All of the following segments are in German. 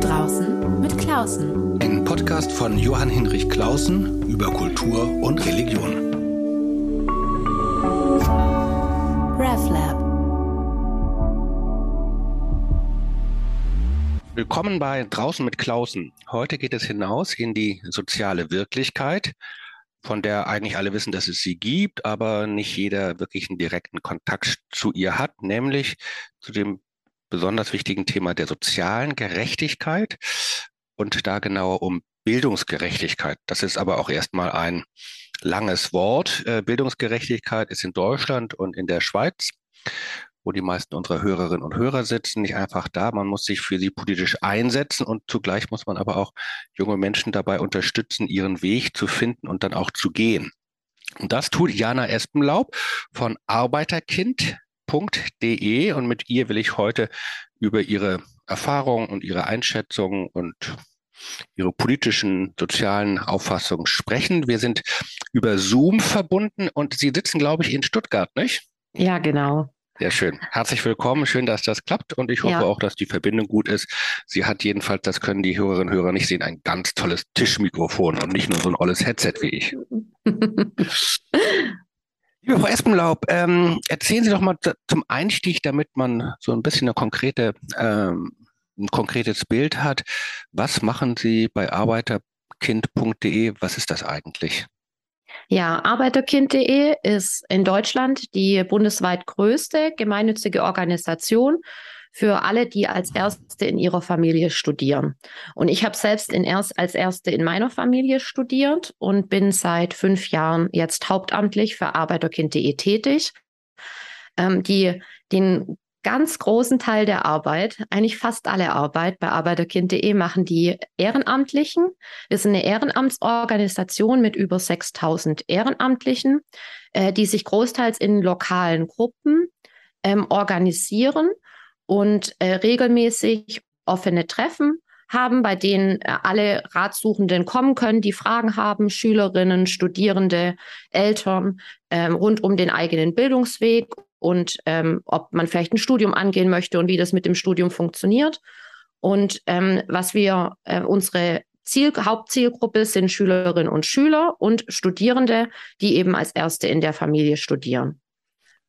Draußen mit Klausen. Ein Podcast von Johann Hinrich Klausen über Kultur und Religion. RevLab. Willkommen bei Draußen mit Klausen. Heute geht es hinaus in die soziale Wirklichkeit, von der eigentlich alle wissen, dass es sie gibt, aber nicht jeder wirklich einen direkten Kontakt zu ihr hat, nämlich zu dem besonders wichtigen Thema der sozialen Gerechtigkeit und da genauer um Bildungsgerechtigkeit. Das ist aber auch erstmal ein langes Wort. Äh, Bildungsgerechtigkeit ist in Deutschland und in der Schweiz, wo die meisten unserer Hörerinnen und Hörer sitzen, nicht einfach da. Man muss sich für sie politisch einsetzen und zugleich muss man aber auch junge Menschen dabei unterstützen, ihren Weg zu finden und dann auch zu gehen. Und das tut Jana Espenlaub von Arbeiterkind www.ftf.de und mit ihr will ich heute über ihre Erfahrungen und ihre Einschätzungen und ihre politischen, sozialen Auffassungen sprechen. Wir sind über Zoom verbunden und Sie sitzen, glaube ich, in Stuttgart, nicht? Ja, genau. Sehr schön. Herzlich willkommen. Schön, dass das klappt und ich hoffe ja. auch, dass die Verbindung gut ist. Sie hat jedenfalls, das können die Hörerinnen und Hörer nicht sehen, ein ganz tolles Tischmikrofon und nicht nur so ein olles Headset wie ich. Liebe Frau Espenlaub, ähm, erzählen Sie doch mal zum Einstieg, damit man so ein bisschen eine konkrete, ähm, ein konkretes Bild hat. Was machen Sie bei arbeiterkind.de? Was ist das eigentlich? Ja, arbeiterkind.de ist in Deutschland die bundesweit größte gemeinnützige Organisation für alle, die als Erste in ihrer Familie studieren. Und ich habe selbst in erst, als Erste in meiner Familie studiert und bin seit fünf Jahren jetzt hauptamtlich für Arbeiterkind.de tätig. Ähm, die den ganz großen Teil der Arbeit, eigentlich fast alle Arbeit bei Arbeiterkind.de machen die Ehrenamtlichen. Wir sind eine Ehrenamtsorganisation mit über 6000 Ehrenamtlichen, äh, die sich großteils in lokalen Gruppen ähm, organisieren und äh, regelmäßig offene Treffen haben, bei denen äh, alle Ratsuchenden kommen können, die Fragen haben, Schülerinnen, Studierende, Eltern ähm, rund um den eigenen Bildungsweg und ähm, ob man vielleicht ein Studium angehen möchte und wie das mit dem Studium funktioniert. Und ähm, was wir, äh, unsere Ziel, Hauptzielgruppe sind Schülerinnen und Schüler und Studierende, die eben als Erste in der Familie studieren.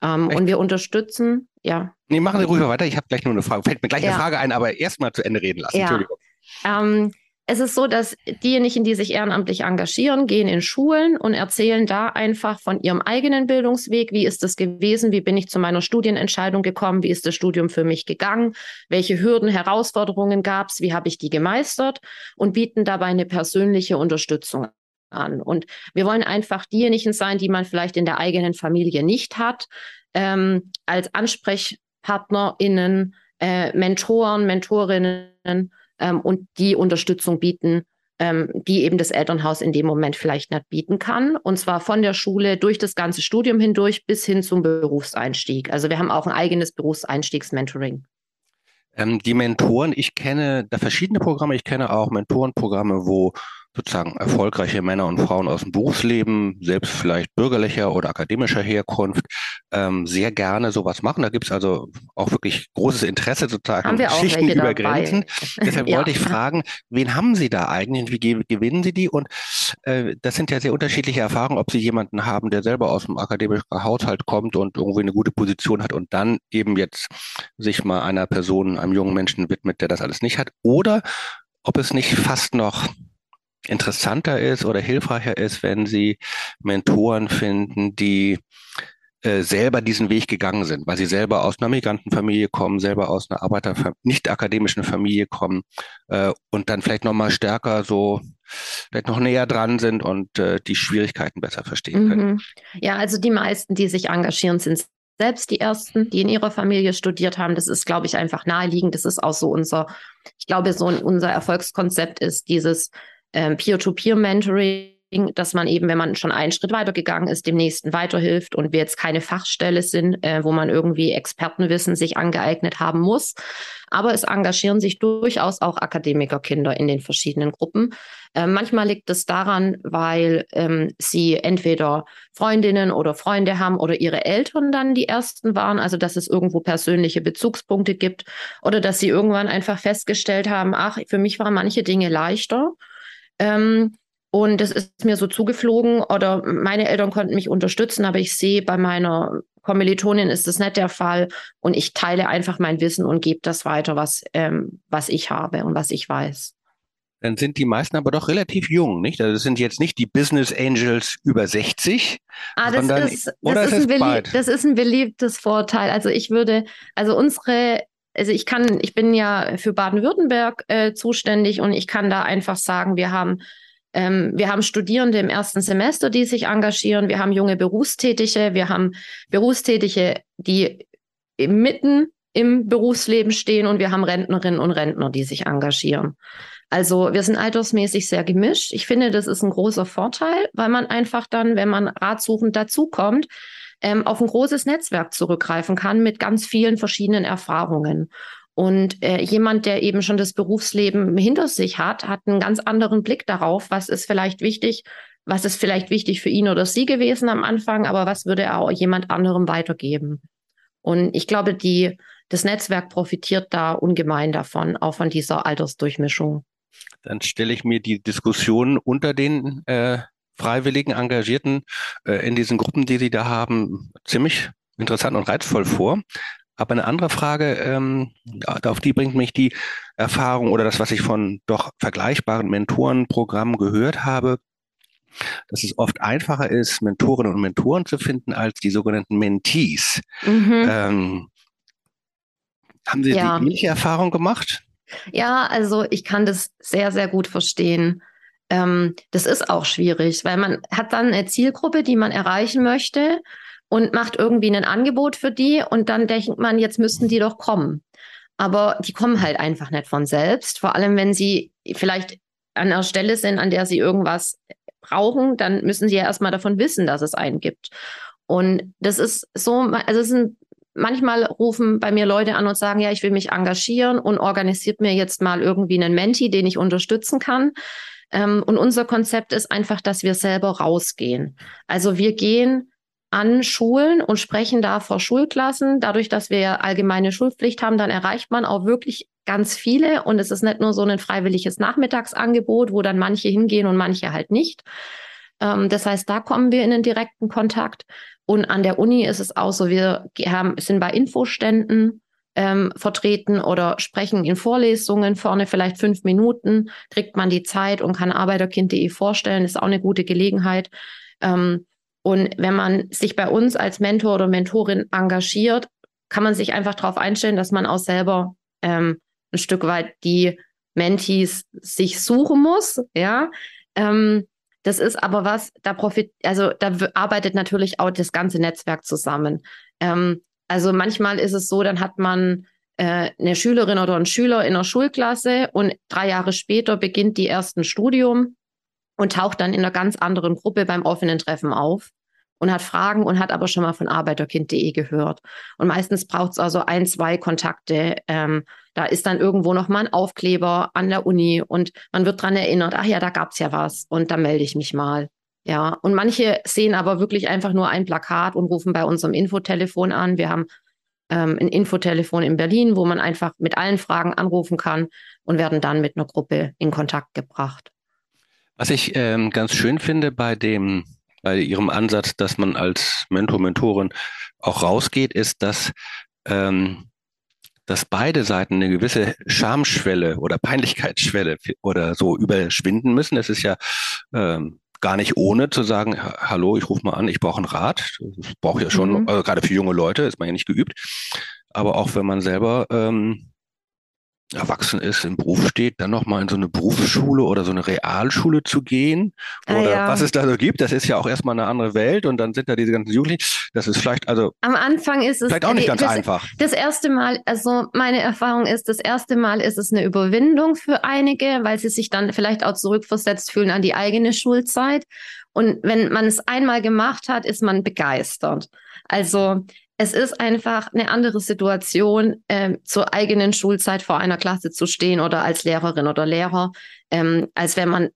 Ähm, und wir unterstützen, ja. Nee, machen Sie ruhig weiter. Ich habe gleich nur eine Frage. Fällt mir gleich ja. eine Frage ein, aber erst mal zu Ende reden lassen. Ja. Entschuldigung. Ähm, es ist so, dass diejenigen, die sich ehrenamtlich engagieren, gehen in Schulen und erzählen da einfach von ihrem eigenen Bildungsweg. Wie ist das gewesen? Wie bin ich zu meiner Studienentscheidung gekommen? Wie ist das Studium für mich gegangen? Welche Hürden, Herausforderungen gab es? Wie habe ich die gemeistert? Und bieten dabei eine persönliche Unterstützung an. Und wir wollen einfach diejenigen sein, die man vielleicht in der eigenen Familie nicht hat, ähm, als AnsprechpartnerInnen, äh, Mentoren, Mentorinnen ähm, und die Unterstützung bieten, ähm, die eben das Elternhaus in dem Moment vielleicht nicht bieten kann. Und zwar von der Schule durch das ganze Studium hindurch bis hin zum Berufseinstieg. Also wir haben auch ein eigenes Berufseinstiegsmentoring. Ähm, die Mentoren, ich kenne da verschiedene Programme, ich kenne auch Mentorenprogramme, wo sozusagen erfolgreiche Männer und Frauen aus dem Berufsleben, selbst vielleicht bürgerlicher oder akademischer Herkunft, ähm, sehr gerne sowas machen. Da gibt es also auch wirklich großes Interesse sozusagen haben wir auch Schichten über. Grenzen. Deshalb ja. wollte ich fragen, wen haben Sie da eigentlich? Wie gewinnen Sie die? Und äh, das sind ja sehr unterschiedliche Erfahrungen, ob Sie jemanden haben, der selber aus dem akademischen Haushalt kommt und irgendwie eine gute Position hat und dann eben jetzt sich mal einer Person, einem jungen Menschen widmet, der das alles nicht hat, oder ob es nicht fast noch interessanter ist oder hilfreicher ist, wenn sie Mentoren finden, die äh, selber diesen Weg gegangen sind, weil sie selber aus einer Migrantenfamilie kommen, selber aus einer Arbeiter nicht akademischen Familie kommen äh, und dann vielleicht noch mal stärker so vielleicht noch näher dran sind und äh, die Schwierigkeiten besser verstehen können. Mhm. Ja, also die meisten, die sich engagieren, sind selbst die ersten, die in ihrer Familie studiert haben. Das ist, glaube ich, einfach naheliegend. Das ist auch so unser, ich glaube, so unser Erfolgskonzept ist dieses ähm, Peer-to-Peer-Mentoring dass man eben, wenn man schon einen Schritt weitergegangen ist, dem nächsten weiterhilft und wir jetzt keine Fachstelle sind, äh, wo man irgendwie Expertenwissen sich angeeignet haben muss. Aber es engagieren sich durchaus auch Akademikerkinder in den verschiedenen Gruppen. Äh, manchmal liegt es daran, weil ähm, sie entweder Freundinnen oder Freunde haben oder ihre Eltern dann die ersten waren, also dass es irgendwo persönliche Bezugspunkte gibt oder dass sie irgendwann einfach festgestellt haben, ach, für mich waren manche Dinge leichter. Ähm, und es ist mir so zugeflogen oder meine Eltern konnten mich unterstützen, aber ich sehe bei meiner Kommilitonin ist das nicht der Fall und ich teile einfach mein Wissen und gebe das weiter, was, ähm, was ich habe und was ich weiß. Dann sind die meisten aber doch relativ jung, nicht? Also das sind jetzt nicht die Business Angels über 60. Ah, das, ist, das, ist, ist ein das ist ein beliebtes Vorteil. Also ich würde, also unsere also ich kann, ich bin ja für Baden-Württemberg äh, zuständig und ich kann da einfach sagen, wir haben ähm, wir haben Studierende im ersten Semester, die sich engagieren. Wir haben junge Berufstätige. Wir haben Berufstätige, die mitten im Berufsleben stehen und wir haben Rentnerinnen und Rentner, die sich engagieren. Also wir sind altersmäßig sehr gemischt. Ich finde, das ist ein großer Vorteil, weil man einfach dann, wenn man ratsuchend dazukommt, ähm, auf ein großes Netzwerk zurückgreifen kann mit ganz vielen verschiedenen Erfahrungen. Und äh, jemand, der eben schon das Berufsleben hinter sich hat, hat einen ganz anderen Blick darauf, was ist vielleicht wichtig, was ist vielleicht wichtig für ihn oder sie gewesen am Anfang, aber was würde er auch jemand anderem weitergeben. Und ich glaube, die, das Netzwerk profitiert da ungemein davon, auch von dieser Altersdurchmischung. Dann stelle ich mir die Diskussion unter den äh, freiwilligen Engagierten äh, in diesen Gruppen, die Sie da haben, ziemlich interessant und reizvoll vor. Aber eine andere Frage, ähm, auf die bringt mich die Erfahrung oder das, was ich von doch vergleichbaren Mentorenprogrammen gehört habe, dass es oft einfacher ist, Mentorinnen und Mentoren zu finden als die sogenannten Mentees. Mhm. Ähm, haben Sie ja. die ähnliche Erfahrung gemacht? Ja, also ich kann das sehr, sehr gut verstehen. Ähm, das ist auch schwierig, weil man hat dann eine Zielgruppe, die man erreichen möchte und macht irgendwie ein Angebot für die und dann denkt man, jetzt müssten die doch kommen. Aber die kommen halt einfach nicht von selbst. Vor allem, wenn sie vielleicht an einer Stelle sind, an der sie irgendwas brauchen, dann müssen sie ja erstmal davon wissen, dass es einen gibt. Und das ist so, also es sind manchmal rufen bei mir Leute an und sagen, ja, ich will mich engagieren und organisiert mir jetzt mal irgendwie einen Menti, den ich unterstützen kann. Ähm, und unser Konzept ist einfach, dass wir selber rausgehen. Also wir gehen an Schulen und sprechen da vor Schulklassen. Dadurch, dass wir allgemeine Schulpflicht haben, dann erreicht man auch wirklich ganz viele. Und es ist nicht nur so ein freiwilliges Nachmittagsangebot, wo dann manche hingehen und manche halt nicht. Ähm, das heißt, da kommen wir in den direkten Kontakt. Und an der Uni ist es auch so, wir haben, sind bei Infoständen ähm, vertreten oder sprechen in Vorlesungen vorne vielleicht fünf Minuten, kriegt man die Zeit und kann arbeiterkind.de vorstellen, ist auch eine gute Gelegenheit. Ähm, und wenn man sich bei uns als Mentor oder Mentorin engagiert, kann man sich einfach darauf einstellen, dass man auch selber ähm, ein Stück weit die Mentees sich suchen muss. Ja, ähm, das ist aber was, da profit, also da arbeitet natürlich auch das ganze Netzwerk zusammen. Ähm, also manchmal ist es so, dann hat man äh, eine Schülerin oder einen Schüler in der Schulklasse und drei Jahre später beginnt die ersten Studium und taucht dann in einer ganz anderen Gruppe beim offenen Treffen auf und hat Fragen und hat aber schon mal von arbeiterkind.de gehört. Und meistens braucht es also ein, zwei Kontakte. Ähm, da ist dann irgendwo noch mal ein Aufkleber an der Uni und man wird daran erinnert, ach ja, da gab es ja was und da melde ich mich mal. Ja, und manche sehen aber wirklich einfach nur ein Plakat und rufen bei unserem Infotelefon an. Wir haben ähm, ein Infotelefon in Berlin, wo man einfach mit allen Fragen anrufen kann und werden dann mit einer Gruppe in Kontakt gebracht. Was ich ähm, ganz schön finde bei dem, bei Ihrem Ansatz, dass man als Mentor, Mentorin auch rausgeht, ist, dass, ähm, dass beide Seiten eine gewisse Schamschwelle oder Peinlichkeitsschwelle oder so überschwinden müssen. Es ist ja ähm, gar nicht ohne zu sagen, hallo, ich rufe mal an, ich brauche einen Rat. Das brauche ich ja schon, mhm. also gerade für junge Leute ist man ja nicht geübt. Aber auch wenn man selber ähm, erwachsen ist, im Beruf steht, dann nochmal in so eine Berufsschule oder so eine Realschule zu gehen Ah, oder ja. was es da so gibt. Das ist ja auch erstmal eine andere Welt und dann sind da diese ganzen Jugendlichen. Das ist vielleicht, also Am Anfang ist es vielleicht auch nicht ganz das, einfach. Das erste Mal, also meine Erfahrung ist, das erste Mal ist es eine Überwindung für einige, weil sie sich dann vielleicht auch zurückversetzt fühlen an die eigene Schulzeit. Und wenn man es einmal gemacht hat, ist man begeistert. Also es ist einfach eine andere Situation, ähm, zur eigenen Schulzeit vor einer Klasse zu stehen oder als Lehrerin oder Lehrer, ähm, als wenn man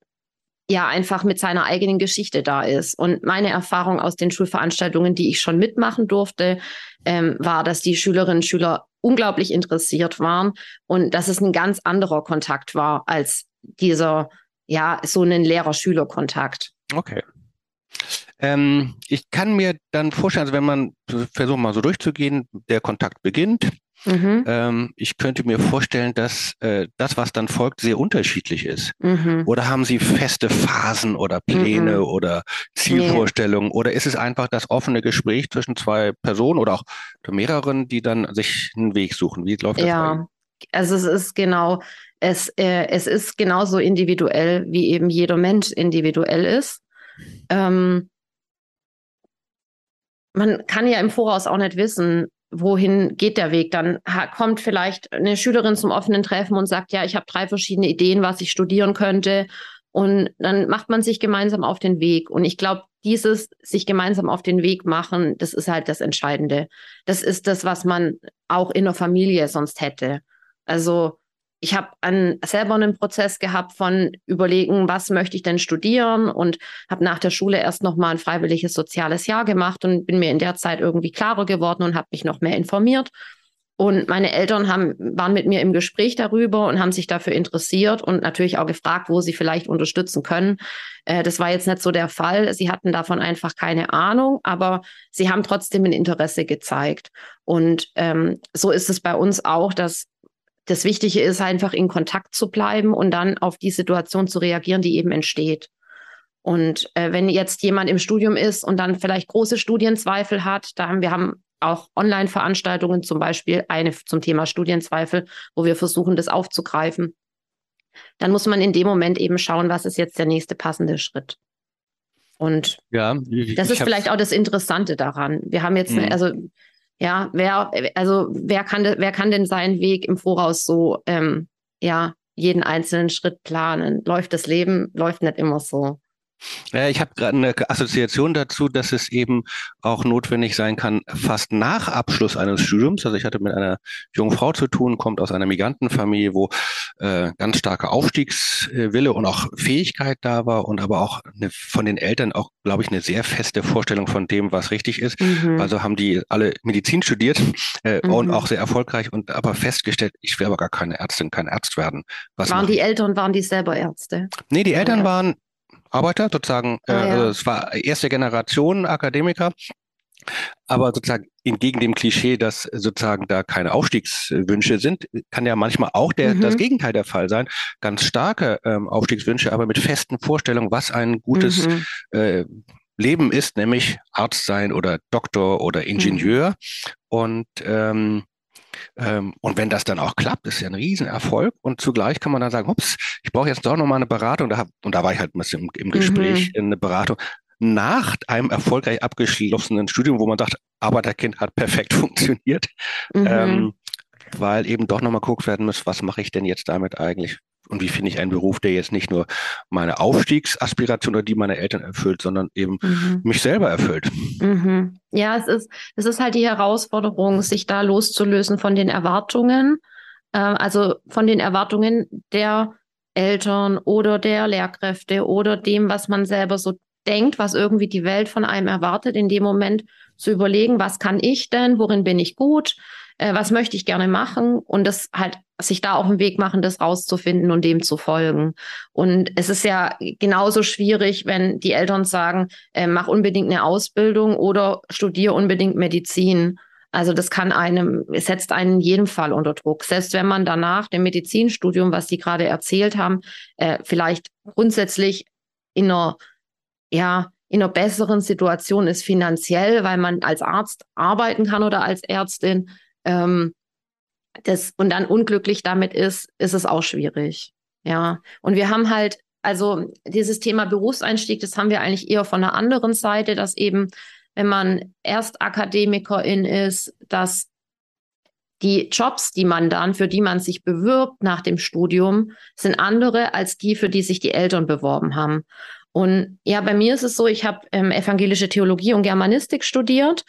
ja einfach mit seiner eigenen Geschichte da ist. Und meine Erfahrung aus den Schulveranstaltungen, die ich schon mitmachen durfte, ähm, war, dass die Schülerinnen und Schüler unglaublich interessiert waren und dass es ein ganz anderer Kontakt war als dieser, ja, so einen Lehrer-Schüler-Kontakt. Okay. Ähm, ich kann mir dann vorstellen, also wenn man versucht mal so durchzugehen, der Kontakt beginnt. Mhm. Ähm, ich könnte mir vorstellen, dass äh, das, was dann folgt, sehr unterschiedlich ist. Mhm. Oder haben Sie feste Phasen oder Pläne Mhm. oder Zielvorstellungen? Oder ist es einfach das offene Gespräch zwischen zwei Personen oder auch mehreren, die dann sich einen Weg suchen? Wie läuft das? Ja, also es ist genau, es, äh, es ist genauso individuell, wie eben jeder Mensch individuell ist. Ähm, man kann ja im Voraus auch nicht wissen, wohin geht der Weg. Dann kommt vielleicht eine Schülerin zum offenen Treffen und sagt, ja, ich habe drei verschiedene Ideen, was ich studieren könnte. Und dann macht man sich gemeinsam auf den Weg. Und ich glaube, dieses sich gemeinsam auf den Weg machen, das ist halt das Entscheidende. Das ist das, was man auch in der Familie sonst hätte. Also ich habe an, selber einen Prozess gehabt von überlegen, was möchte ich denn studieren und habe nach der Schule erst noch mal ein freiwilliges soziales Jahr gemacht und bin mir in der Zeit irgendwie klarer geworden und habe mich noch mehr informiert. Und meine Eltern haben, waren mit mir im Gespräch darüber und haben sich dafür interessiert und natürlich auch gefragt, wo sie vielleicht unterstützen können. Äh, das war jetzt nicht so der Fall. Sie hatten davon einfach keine Ahnung, aber sie haben trotzdem ein Interesse gezeigt. Und ähm, so ist es bei uns auch, dass das Wichtige ist, einfach in Kontakt zu bleiben und dann auf die Situation zu reagieren, die eben entsteht. Und äh, wenn jetzt jemand im Studium ist und dann vielleicht große Studienzweifel hat, da haben wir haben auch Online-Veranstaltungen, zum Beispiel eine zum Thema Studienzweifel, wo wir versuchen, das aufzugreifen. Dann muss man in dem Moment eben schauen, was ist jetzt der nächste passende Schritt. Und Ja, das ist vielleicht auch das Interessante daran. Wir haben jetzt, eine, Mhm. also ja, wer, also wer kann, wer kann denn seinen Weg im Voraus so, ähm, ja, jeden einzelnen Schritt planen? Läuft das Leben, läuft nicht immer so. Ich habe gerade eine Assoziation dazu, dass es eben auch notwendig sein kann, fast nach Abschluss eines Studiums. Also ich hatte mit einer jungen Frau zu tun, kommt aus einer Migrantenfamilie, wo äh, ganz starker Aufstiegswille und auch Fähigkeit da war und aber auch eine, von den Eltern auch, glaube ich, eine sehr feste Vorstellung von dem, was richtig ist. Mhm. Also haben die alle Medizin studiert äh, und Mhm. auch sehr erfolgreich und aber festgestellt, ich will aber gar keine Ärztin, kein Arzt werden. Was waren die Eltern, waren die selber Ärzte? Nee, die Eltern waren Arbeiter, sozusagen, äh, Ah, ja. also es war erste Generation Akademiker, aber sozusagen entgegen dem Klischee, dass sozusagen da keine Aufstiegswünsche sind, kann ja manchmal auch der, Mhm. das Gegenteil der Fall sein. Ganz starke ähm, Aufstiegswünsche, aber mit festen Vorstellungen, was ein gutes Mhm. äh, Leben ist, nämlich Arzt sein oder Doktor oder Ingenieur. Und ähm, ähm, und wenn das dann auch klappt, ist ja ein Riesenerfolg. Und zugleich kann man dann sagen, ups, ich brauche jetzt doch nochmal eine Beratung. Da hab, und da war ich halt ein bisschen im, im Gespräch, in eine Beratung nach einem erfolgreich abgeschlossenen Studium, wo man sagt, Arbeiterkind hat perfekt funktioniert, Mhm. ähm, weil eben doch nochmal geguckt werden muss, was mache ich denn jetzt damit eigentlich? Und wie finde ich einen Beruf, der jetzt nicht nur meine Aufstiegsaspiration oder die meiner Eltern erfüllt, sondern eben Mhm. mich selber erfüllt. Mhm. Ja, es ist, es ist halt die Herausforderung, sich da loszulösen von den Erwartungen, äh, also von den Erwartungen der Eltern oder der Lehrkräfte oder dem, was man selber so denkt, was irgendwie die Welt von einem erwartet, in dem Moment zu überlegen, was kann ich denn, worin bin ich gut, äh, was möchte ich gerne machen und das halt sich da auf den Weg machen, das rauszufinden und dem zu folgen. Und es ist ja genauso schwierig, wenn die Eltern sagen, äh, mach unbedingt eine Ausbildung oder studiere unbedingt Medizin. Also das kann einem, setzt einen in jedem Fall unter Druck. Selbst wenn man danach dem Medizinstudium, was Sie gerade erzählt haben, äh, vielleicht grundsätzlich in einer, ja, in einer besseren Situation ist finanziell, weil man als Arzt arbeiten kann oder als Ärztin. Ähm, das, und dann unglücklich damit ist, ist es auch schwierig. Ja. Und wir haben halt, also dieses Thema Berufseinstieg, das haben wir eigentlich eher von der anderen Seite, dass eben, wenn man erst Akademikerin ist, dass die Jobs, die man dann, für die man sich bewirbt nach dem Studium, sind andere als die, für die sich die Eltern beworben haben. Und ja, bei mir ist es so, ich habe ähm, evangelische Theologie und Germanistik studiert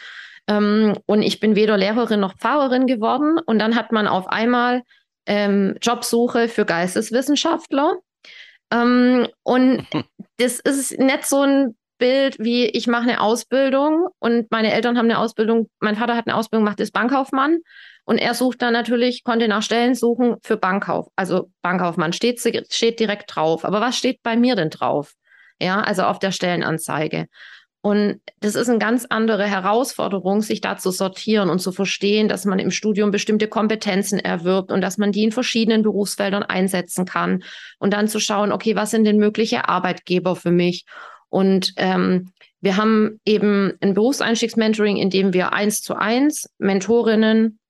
und ich bin weder Lehrerin noch Pfarrerin geworden. Und dann hat man auf einmal ähm, Jobsuche für Geisteswissenschaftler. Ähm, und das ist nicht so ein Bild wie ich mache eine Ausbildung und meine Eltern haben eine Ausbildung, mein Vater hat eine Ausbildung macht ist Bankkaufmann und er sucht dann natürlich, konnte nach Stellen suchen für Bankkauf. Also Bankkaufmann steht, steht direkt drauf. Aber was steht bei mir denn drauf? Ja, also auf der Stellenanzeige. Und das ist eine ganz andere Herausforderung, sich da zu sortieren und zu verstehen, dass man im Studium bestimmte Kompetenzen erwirbt und dass man die in verschiedenen Berufsfeldern einsetzen kann. Und dann zu schauen, okay, was sind denn mögliche Arbeitgeber für mich? Und ähm, wir haben eben ein Berufseinstiegsmentoring, in dem wir eins zu eins Mentorinnen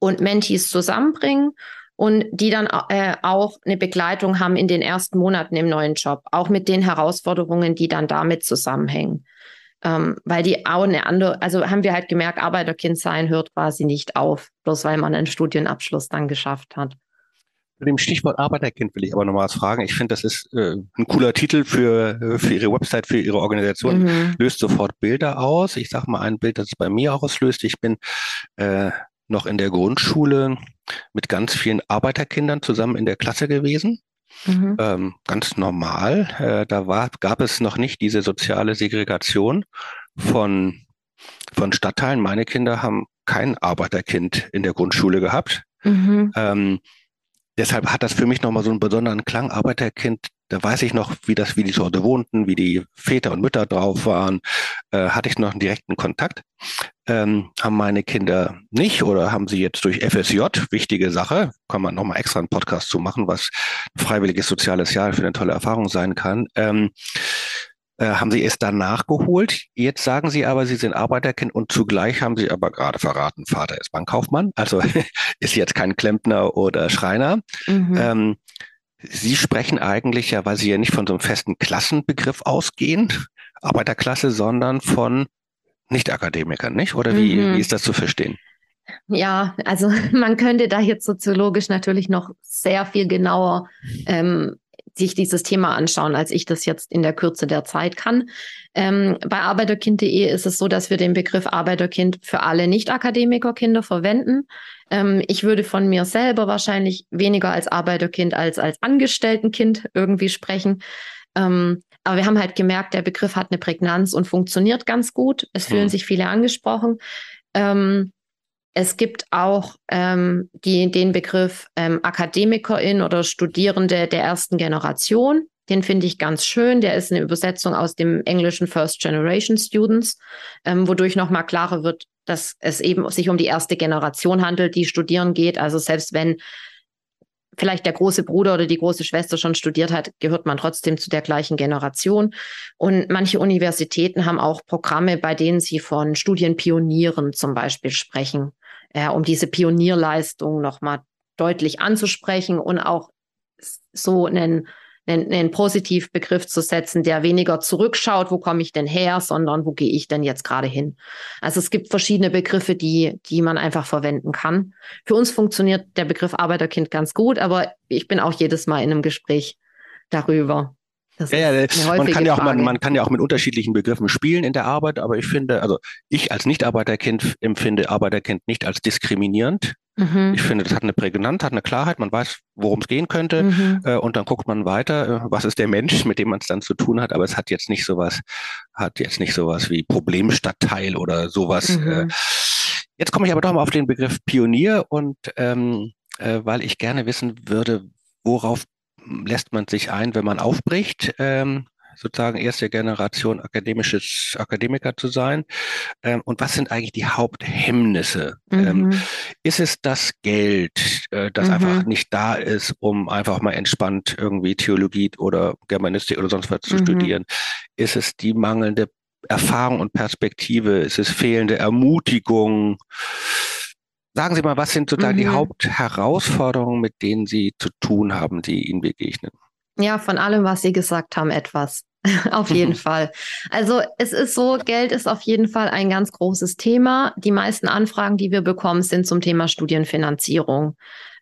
und Mentees zusammenbringen und die dann äh, auch eine Begleitung haben in den ersten Monaten im neuen Job, auch mit den Herausforderungen, die dann damit zusammenhängen. Ähm, weil die auch eine andere, also haben wir halt gemerkt, Arbeiterkind sein hört quasi nicht auf, bloß weil man einen Studienabschluss dann geschafft hat. Zu dem Stichwort Arbeiterkind will ich aber nochmal was fragen. Ich finde, das ist äh, ein cooler Titel für, äh, für Ihre Website, für Ihre Organisation. Mhm. Löst sofort Bilder aus. Ich sage mal ein Bild, das es bei mir auch auslöst. Ich bin äh, noch in der Grundschule mit ganz vielen Arbeiterkindern zusammen in der Klasse gewesen. Mhm. Ähm, ganz normal. Äh, da war, gab es noch nicht diese soziale Segregation von, von Stadtteilen. Meine Kinder haben kein Arbeiterkind in der Grundschule gehabt. Mhm. Ähm, deshalb hat das für mich nochmal so einen besonderen Klang. Arbeiterkind da weiß ich noch, wie das, wie die Sorte wohnten, wie die Väter und Mütter drauf waren. Äh, hatte ich noch einen direkten Kontakt. Ähm, haben meine Kinder nicht oder haben sie jetzt durch FSJ, wichtige Sache, kann man nochmal extra einen Podcast zu machen, was freiwilliges soziales Jahr für eine tolle Erfahrung sein kann. Ähm, äh, haben sie es dann nachgeholt. Jetzt sagen sie aber, sie sind Arbeiterkind und zugleich haben sie aber gerade verraten, Vater ist Bankkaufmann, also ist jetzt kein Klempner oder Schreiner. Mhm. Ähm, Sie sprechen eigentlich ja, weil Sie ja nicht von so einem festen Klassenbegriff ausgehen, Arbeiterklasse, sondern von Nicht-Akademikern, nicht? Oder wie, mhm. wie ist das zu verstehen? Ja, also man könnte da jetzt soziologisch natürlich noch sehr viel genauer ähm, sich dieses Thema anschauen, als ich das jetzt in der Kürze der Zeit kann. Ähm, bei arbeiterkind.de ist es so, dass wir den Begriff Arbeiterkind für alle Nicht-Akademikerkinder verwenden. Ähm, ich würde von mir selber wahrscheinlich weniger als Arbeiterkind als als Angestelltenkind irgendwie sprechen. Ähm, aber wir haben halt gemerkt, der Begriff hat eine Prägnanz und funktioniert ganz gut. Es fühlen mhm. sich viele angesprochen. Ähm, es gibt auch ähm, die, den Begriff ähm, Akademikerin oder Studierende der ersten Generation. Den finde ich ganz schön. Der ist eine Übersetzung aus dem englischen First Generation Students, ähm, wodurch nochmal klarer wird, dass es eben sich um die erste Generation handelt, die studieren geht. Also selbst wenn vielleicht der große Bruder oder die große Schwester schon studiert hat, gehört man trotzdem zu der gleichen Generation. Und manche Universitäten haben auch Programme, bei denen sie von Studienpionieren zum Beispiel sprechen, äh, um diese Pionierleistung nochmal deutlich anzusprechen und auch so einen einen, einen Positivbegriff zu setzen, der weniger zurückschaut, wo komme ich denn her, sondern wo gehe ich denn jetzt gerade hin. Also es gibt verschiedene Begriffe, die, die man einfach verwenden kann. Für uns funktioniert der Begriff Arbeiterkind ganz gut, aber ich bin auch jedes Mal in einem Gespräch darüber. Das ja, ja, man kann ja, auch, man, man, kann ja auch mit unterschiedlichen Begriffen spielen in der Arbeit, aber ich finde, also ich als Nicht-Arbeiterkind empfinde Arbeiterkind nicht als diskriminierend. Mhm. Ich finde, das hat eine Prägnanz, hat eine Klarheit, man weiß, worum es gehen könnte mhm. äh, und dann guckt man weiter, äh, was ist der Mensch, mit dem man es dann zu tun hat, aber es hat jetzt nicht sowas, hat jetzt nicht sowas wie Problemstadtteil oder sowas. Mhm. Äh. Jetzt komme ich aber doch mal auf den Begriff Pionier und ähm, äh, weil ich gerne wissen würde, worauf lässt man sich ein, wenn man aufbricht, ähm, sozusagen erste Generation akademisches Akademiker zu sein? Ähm, und was sind eigentlich die Haupthemmnisse? Ähm, mhm. Ähm, ist es das Geld, äh, das mhm. einfach nicht da ist, um einfach mal entspannt irgendwie Theologie oder Germanistik oder sonst was zu mhm. studieren? Ist es die mangelnde Erfahrung und Perspektive? Ist es fehlende Ermutigung? Sagen Sie mal, was sind sozusagen mhm. die Hauptherausforderungen, mit denen Sie zu tun haben, die Ihnen begegnen? Ja, von allem, was Sie gesagt haben, etwas. auf jeden Fall. Also es ist so, Geld ist auf jeden Fall ein ganz großes Thema. Die meisten Anfragen, die wir bekommen, sind zum Thema Studienfinanzierung.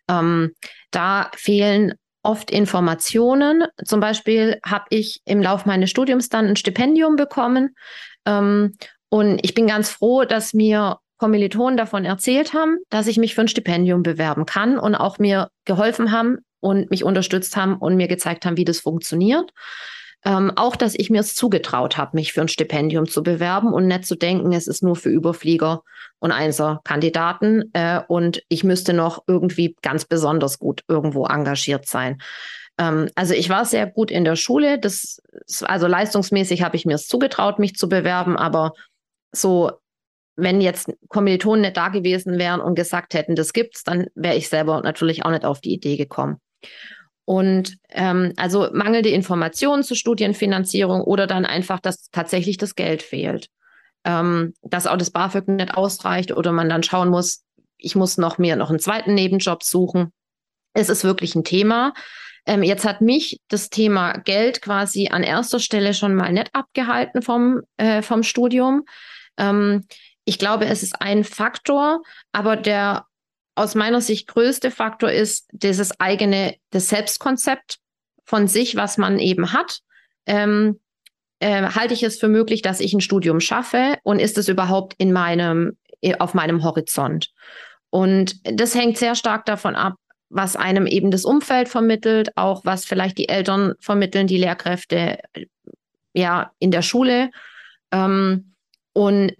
Ähm, da fehlen oft Informationen. Zum Beispiel habe ich im Laufe meines Studiums dann ein Stipendium bekommen. Ähm, und ich bin ganz froh, dass mir Kommilitonen davon erzählt haben, dass ich mich für ein Stipendium bewerben kann und auch mir geholfen haben und mich unterstützt haben und mir gezeigt haben, wie das funktioniert. Ähm, auch, dass ich mir es zugetraut habe, mich für ein Stipendium zu bewerben und nicht zu denken, es ist nur für Überflieger und Einser-Kandidaten äh, und ich müsste noch irgendwie ganz besonders gut irgendwo engagiert sein. Ähm, also ich war sehr gut in der Schule. Das, also leistungsmäßig habe ich mir es zugetraut, mich zu bewerben, aber so wenn jetzt Kommilitonen nicht da gewesen wären und gesagt hätten, das gibt's, dann wäre ich selber natürlich auch nicht auf die Idee gekommen. Und ähm, also mangelnde Informationen zur Studienfinanzierung oder dann einfach, dass tatsächlich das Geld fehlt. Ähm, dass auch das BAföG nicht ausreicht oder man dann schauen muss, ich muss noch mir noch einen zweiten Nebenjob suchen. Es ist wirklich ein Thema. Ähm, jetzt hat mich das Thema Geld quasi an erster Stelle schon mal nicht abgehalten vom, äh, vom Studium. Ähm, ich glaube, es ist ein Faktor, aber der aus meiner Sicht größte Faktor ist dieses eigene, das Selbstkonzept von sich, was man eben hat. Ähm, äh, halte ich es für möglich, dass ich ein Studium schaffe und ist es überhaupt in meinem, auf meinem Horizont? Und das hängt sehr stark davon ab, was einem eben das Umfeld vermittelt, auch was vielleicht die Eltern vermitteln, die Lehrkräfte ja in der Schule. Ähm, und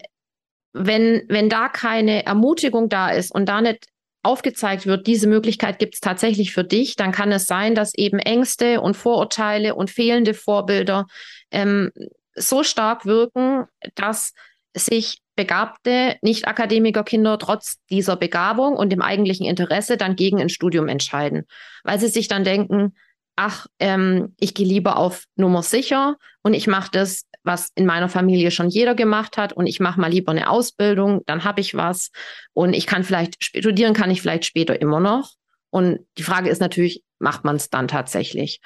wenn, wenn da keine Ermutigung da ist und da nicht aufgezeigt wird, diese Möglichkeit gibt es tatsächlich für dich, dann kann es sein, dass eben Ängste und Vorurteile und fehlende Vorbilder ähm, so stark wirken, dass sich begabte Nicht-Akademiker-Kinder trotz dieser Begabung und dem eigentlichen Interesse dann gegen ein Studium entscheiden, weil sie sich dann denken, ach, ähm, ich gehe lieber auf Nummer sicher und ich mache das, was in meiner Familie schon jeder gemacht hat und ich mache mal lieber eine Ausbildung, dann habe ich was und ich kann vielleicht studieren, kann ich vielleicht später immer noch. Und die Frage ist natürlich, macht man es dann tatsächlich?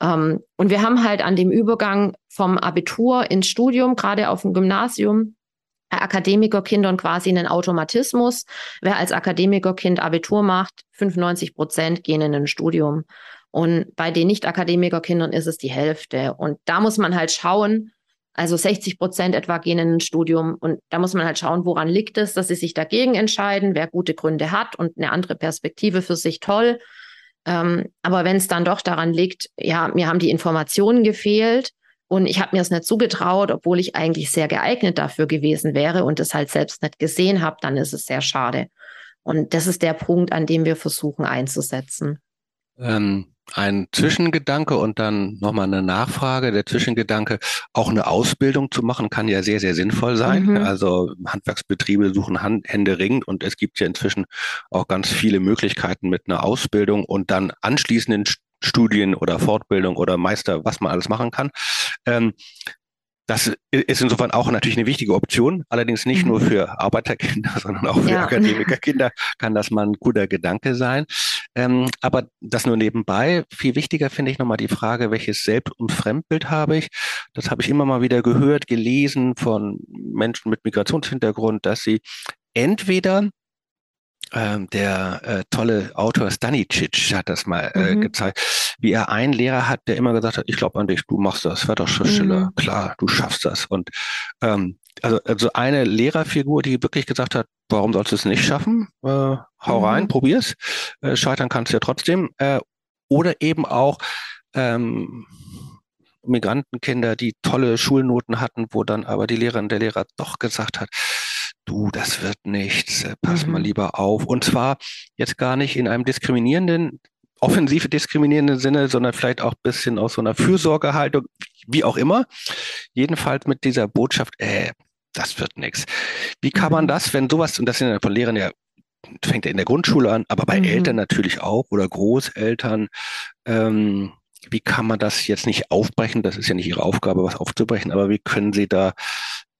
Ähm, und wir haben halt an dem Übergang vom Abitur ins Studium, gerade auf dem Gymnasium, Akademikerkindern quasi einen Automatismus. Wer als Akademikerkind Abitur macht, 95 Prozent gehen in ein Studium. Und bei den Nicht-Akademiker-Kindern ist es die Hälfte. Und da muss man halt schauen, also 60 Prozent etwa gehen in ein Studium. Und da muss man halt schauen, woran liegt es, dass sie sich dagegen entscheiden, wer gute Gründe hat und eine andere Perspektive für sich toll. Ähm, aber wenn es dann doch daran liegt, ja, mir haben die Informationen gefehlt und ich habe mir es nicht zugetraut, obwohl ich eigentlich sehr geeignet dafür gewesen wäre und es halt selbst nicht gesehen habe, dann ist es sehr schade. Und das ist der Punkt, an dem wir versuchen einzusetzen. Ähm, ein Zwischengedanke und dann nochmal eine Nachfrage. Der Zwischengedanke, auch eine Ausbildung zu machen, kann ja sehr, sehr sinnvoll sein. Mhm. Also Handwerksbetriebe suchen Hand, Hände ringend und es gibt ja inzwischen auch ganz viele Möglichkeiten mit einer Ausbildung und dann anschließenden Studien oder Fortbildung oder Meister, was man alles machen kann. Ähm, das ist insofern auch natürlich eine wichtige Option, allerdings nicht mhm. nur für Arbeiterkinder, sondern auch für ja. Akademikerkinder kann das mal ein guter Gedanke sein. Ähm, aber das nur nebenbei. Viel wichtiger finde ich nochmal die Frage, welches Selbst- und Fremdbild habe ich? Das habe ich immer mal wieder gehört, gelesen von Menschen mit Migrationshintergrund, dass sie entweder ähm, der äh, tolle Autor Stanicic hat das mal äh, mhm. gezeigt, wie er einen Lehrer hat, der immer gesagt hat, ich glaube an dich, du machst das, werd doch Schriftsteller, mhm. klar, du schaffst das. Und ähm, also, also eine Lehrerfigur, die wirklich gesagt hat, warum sollst du es nicht schaffen? Äh, hau mhm. rein, probier's. Äh, scheitern kannst du ja trotzdem. Äh, oder eben auch ähm, Migrantenkinder, die tolle Schulnoten hatten, wo dann aber die Lehrerin, der Lehrer doch gesagt hat, du, das wird nichts, äh, pass mhm. mal lieber auf. Und zwar jetzt gar nicht in einem diskriminierenden, offensiv diskriminierenden Sinne, sondern vielleicht auch ein bisschen aus so einer Fürsorgehaltung, wie auch immer. Jedenfalls mit dieser Botschaft, äh, das wird nichts. Wie kann man mhm. das, wenn sowas, und das sind ja von Lehrern ja fängt ja in der Grundschule an, aber bei mhm. Eltern natürlich auch oder Großeltern. Ähm, wie kann man das jetzt nicht aufbrechen? Das ist ja nicht ihre Aufgabe, was aufzubrechen, aber wie können sie da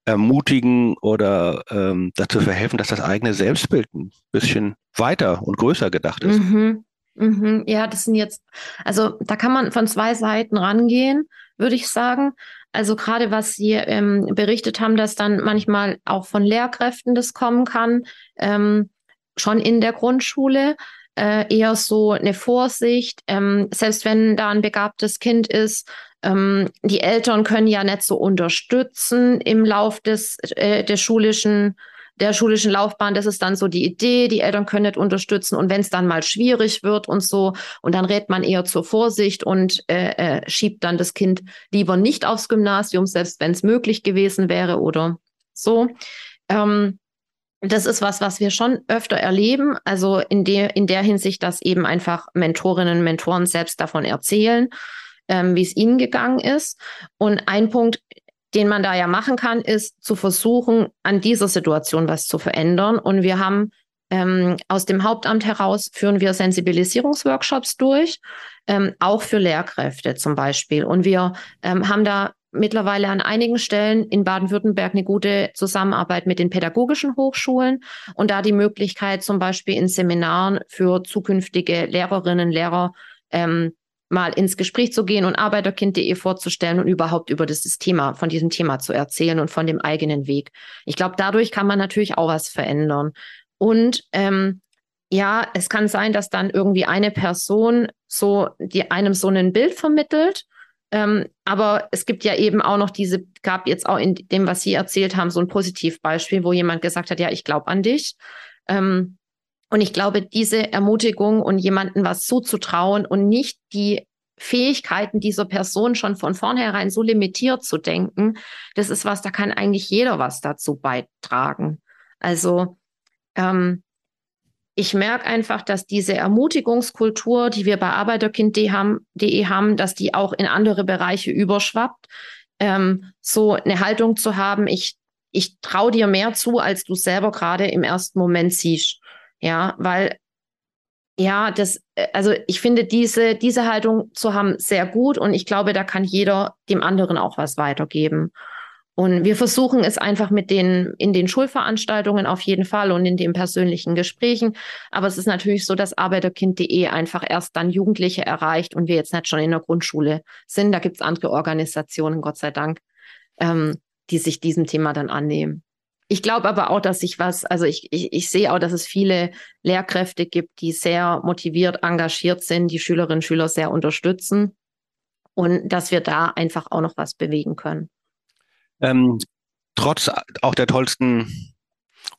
ermutigen oder ähm, dazu verhelfen, dass das eigene Selbstbild ein bisschen weiter und größer gedacht ist. Mhm. Mhm. Ja, das sind jetzt, also da kann man von zwei Seiten rangehen, würde ich sagen. Also gerade was Sie ähm, berichtet haben, dass dann manchmal auch von Lehrkräften das kommen kann, ähm, schon in der Grundschule äh, eher so eine Vorsicht, ähm, selbst wenn da ein begabtes Kind ist, ähm, die Eltern können ja nicht so unterstützen im Lauf des, äh, des schulischen der schulischen Laufbahn, das ist dann so die Idee, die Eltern können nicht unterstützen. Und wenn es dann mal schwierig wird und so und dann rät man eher zur Vorsicht und äh, äh, schiebt dann das Kind lieber nicht aufs Gymnasium, selbst wenn es möglich gewesen wäre oder so. Ähm, das ist was, was wir schon öfter erleben, also in der, in der Hinsicht, dass eben einfach Mentorinnen und Mentoren selbst davon erzählen, ähm, wie es ihnen gegangen ist. Und ein Punkt, den man da ja machen kann, ist zu versuchen, an dieser Situation was zu verändern. Und wir haben ähm, aus dem Hauptamt heraus führen wir Sensibilisierungsworkshops durch, ähm, auch für Lehrkräfte zum Beispiel. Und wir ähm, haben da mittlerweile an einigen Stellen in Baden-Württemberg eine gute Zusammenarbeit mit den pädagogischen Hochschulen und da die Möglichkeit zum Beispiel in Seminaren für zukünftige Lehrerinnen, Lehrer ähm, mal ins Gespräch zu gehen und arbeiterkind.de vorzustellen und überhaupt über das Thema, von diesem Thema zu erzählen und von dem eigenen Weg. Ich glaube, dadurch kann man natürlich auch was verändern. Und ähm, ja, es kann sein, dass dann irgendwie eine Person so, die einem so ein Bild vermittelt. Ähm, aber es gibt ja eben auch noch diese, gab jetzt auch in dem, was Sie erzählt haben, so ein Positivbeispiel, wo jemand gesagt hat, ja, ich glaube an dich. Ähm, und ich glaube, diese Ermutigung und jemandem was zuzutrauen und nicht die Fähigkeiten dieser Person schon von vornherein so limitiert zu denken, das ist was, da kann eigentlich jeder was dazu beitragen. Also ähm, ich merke einfach, dass diese Ermutigungskultur, die wir bei Arbeiterkind.de haben, haben, dass die auch in andere Bereiche überschwappt. Ähm, so eine Haltung zu haben, ich, ich traue dir mehr zu, als du selber gerade im ersten Moment siehst. Ja, weil ja, das, äh, also ich finde diese, diese Haltung zu haben sehr gut und ich glaube, da kann jeder dem anderen auch was weitergeben. Und wir versuchen es einfach mit den, in den Schulveranstaltungen auf jeden Fall und in den persönlichen Gesprächen. Aber es ist natürlich so, dass Arbeiterkind.de einfach erst dann Jugendliche erreicht und wir jetzt nicht schon in der Grundschule sind. Da gibt es andere Organisationen, Gott sei Dank, ähm, die sich diesem Thema dann annehmen. Ich glaube aber auch, dass sich was, also ich, ich, ich sehe auch, dass es viele Lehrkräfte gibt, die sehr motiviert, engagiert sind, die Schülerinnen und Schüler sehr unterstützen und dass wir da einfach auch noch was bewegen können. Ähm, trotz auch der tollsten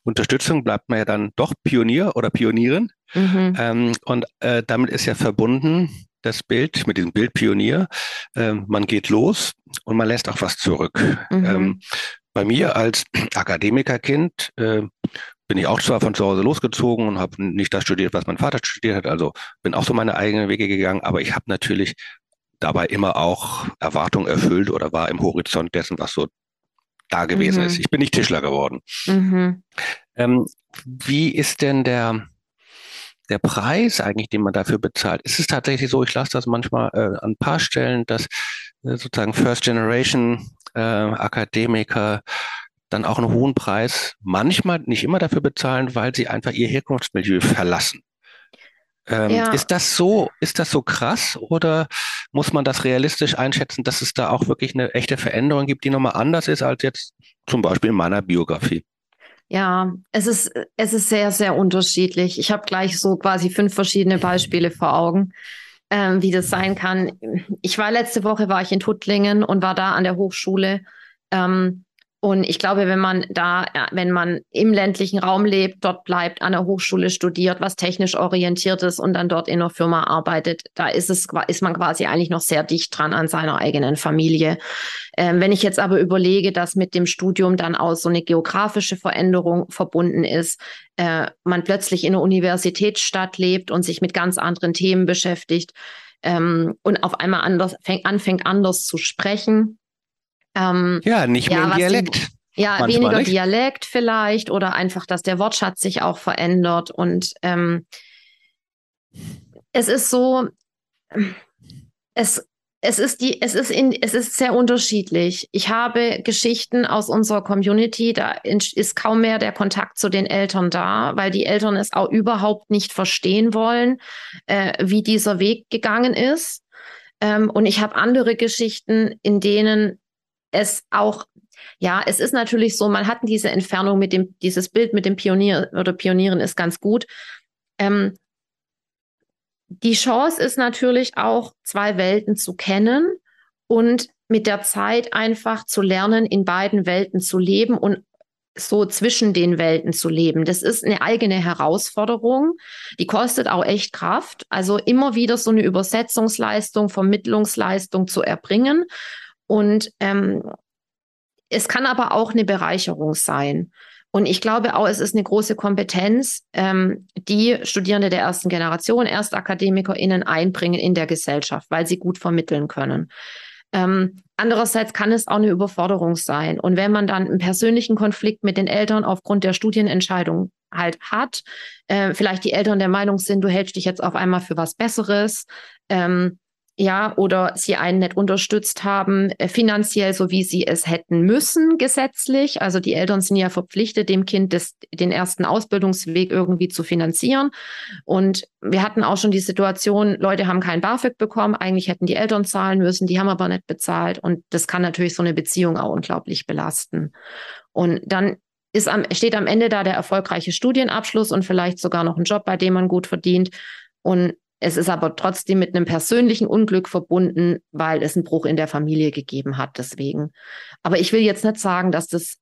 Unterstützung bleibt man ja dann doch Pionier oder Pionierin. Mhm. Ähm, und äh, damit ist ja verbunden das Bild mit diesem Bild Pionier. Ähm, man geht los und man lässt auch was zurück. Mhm. Ähm, bei mir als Akademikerkind äh, bin ich auch zwar von zu Hause losgezogen und habe nicht das studiert, was mein Vater studiert hat, also bin auch so meine eigenen Wege gegangen, aber ich habe natürlich dabei immer auch Erwartungen erfüllt oder war im Horizont dessen, was so da gewesen mhm. ist. Ich bin nicht Tischler geworden. Mhm. Ähm, wie ist denn der, der Preis eigentlich, den man dafür bezahlt? Ist es tatsächlich so, ich lasse das manchmal äh, an ein paar Stellen, dass sozusagen First Generation äh, Akademiker dann auch einen hohen Preis, manchmal nicht immer dafür bezahlen, weil sie einfach ihr Herkunftsmilieu verlassen. Ähm, ja. Ist das so, ist das so krass oder muss man das realistisch einschätzen, dass es da auch wirklich eine echte Veränderung gibt, die nochmal anders ist als jetzt zum Beispiel in meiner Biografie? Ja, es ist, es ist sehr, sehr unterschiedlich. Ich habe gleich so quasi fünf verschiedene Beispiele vor Augen, ähm, wie das sein kann. Ich war letzte Woche war ich in Tuttlingen und war da an der Hochschule. Ähm, und ich glaube, wenn man da, wenn man im ländlichen Raum lebt, dort bleibt, an der Hochschule studiert, was technisch orientiert ist und dann dort in einer Firma arbeitet, da ist es, ist man quasi eigentlich noch sehr dicht dran an seiner eigenen Familie. Ähm, wenn ich jetzt aber überlege, dass mit dem Studium dann auch so eine geografische Veränderung verbunden ist, äh, man plötzlich in einer Universitätsstadt lebt und sich mit ganz anderen Themen beschäftigt ähm, und auf einmal anders, fängt, anfängt anders zu sprechen, ähm, ja, nicht mehr ja, im Dialekt. Die, ja, Manchmal weniger nicht. Dialekt vielleicht oder einfach, dass der Wortschatz sich auch verändert. Und ähm, es ist so, es, es ist die, es ist in, es ist sehr unterschiedlich. Ich habe Geschichten aus unserer Community, da ist kaum mehr der Kontakt zu den Eltern da, weil die Eltern es auch überhaupt nicht verstehen wollen, äh, wie dieser Weg gegangen ist. Ähm, und ich habe andere Geschichten, in denen es auch ja, es ist natürlich so, man hat diese Entfernung mit dem, dieses Bild mit dem Pionier oder Pionieren ist ganz gut. Ähm, die Chance ist natürlich auch, zwei Welten zu kennen und mit der Zeit einfach zu lernen, in beiden Welten zu leben und so zwischen den Welten zu leben. Das ist eine eigene Herausforderung. Die kostet auch echt Kraft. Also immer wieder so eine Übersetzungsleistung, Vermittlungsleistung zu erbringen. Und ähm, es kann aber auch eine Bereicherung sein. Und ich glaube auch, es ist eine große Kompetenz, ähm, die Studierende der ersten Generation, ErstakademikerInnen einbringen in der Gesellschaft, weil sie gut vermitteln können. Ähm, andererseits kann es auch eine Überforderung sein. Und wenn man dann einen persönlichen Konflikt mit den Eltern aufgrund der Studienentscheidung halt hat, äh, vielleicht die Eltern der Meinung sind, du hältst dich jetzt auf einmal für was Besseres, ähm, ja, oder sie einen nicht unterstützt haben, äh, finanziell, so wie sie es hätten müssen, gesetzlich. Also die Eltern sind ja verpflichtet, dem Kind des, den ersten Ausbildungsweg irgendwie zu finanzieren. Und wir hatten auch schon die Situation, Leute haben kein BAföG bekommen, eigentlich hätten die Eltern zahlen müssen, die haben aber nicht bezahlt. Und das kann natürlich so eine Beziehung auch unglaublich belasten. Und dann ist am, steht am Ende da der erfolgreiche Studienabschluss und vielleicht sogar noch ein Job, bei dem man gut verdient. Und es ist aber trotzdem mit einem persönlichen Unglück verbunden, weil es einen Bruch in der Familie gegeben hat. Deswegen. Aber ich will jetzt nicht sagen, dass das